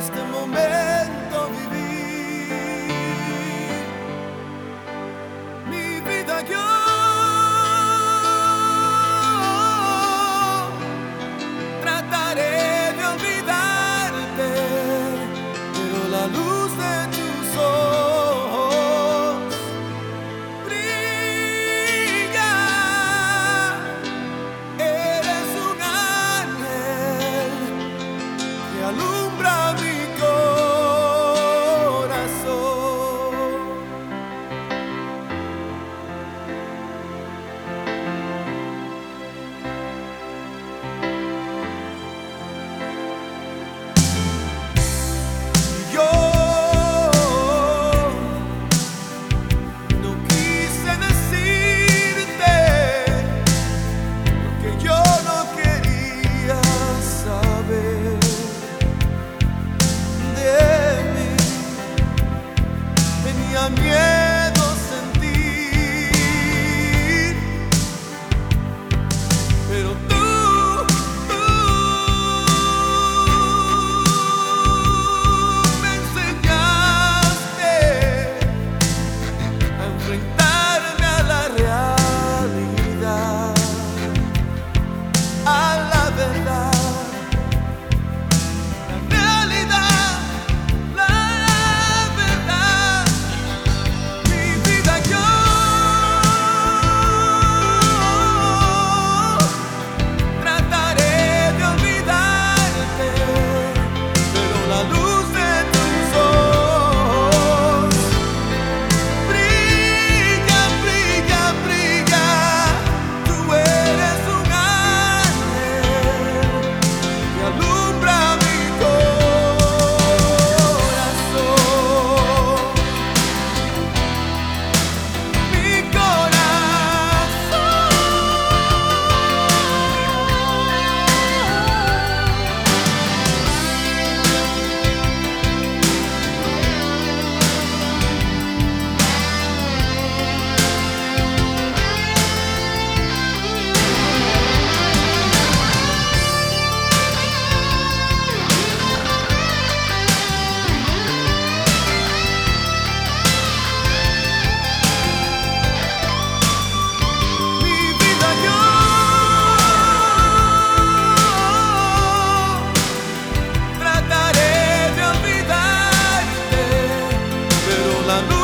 este momento. love you. falando.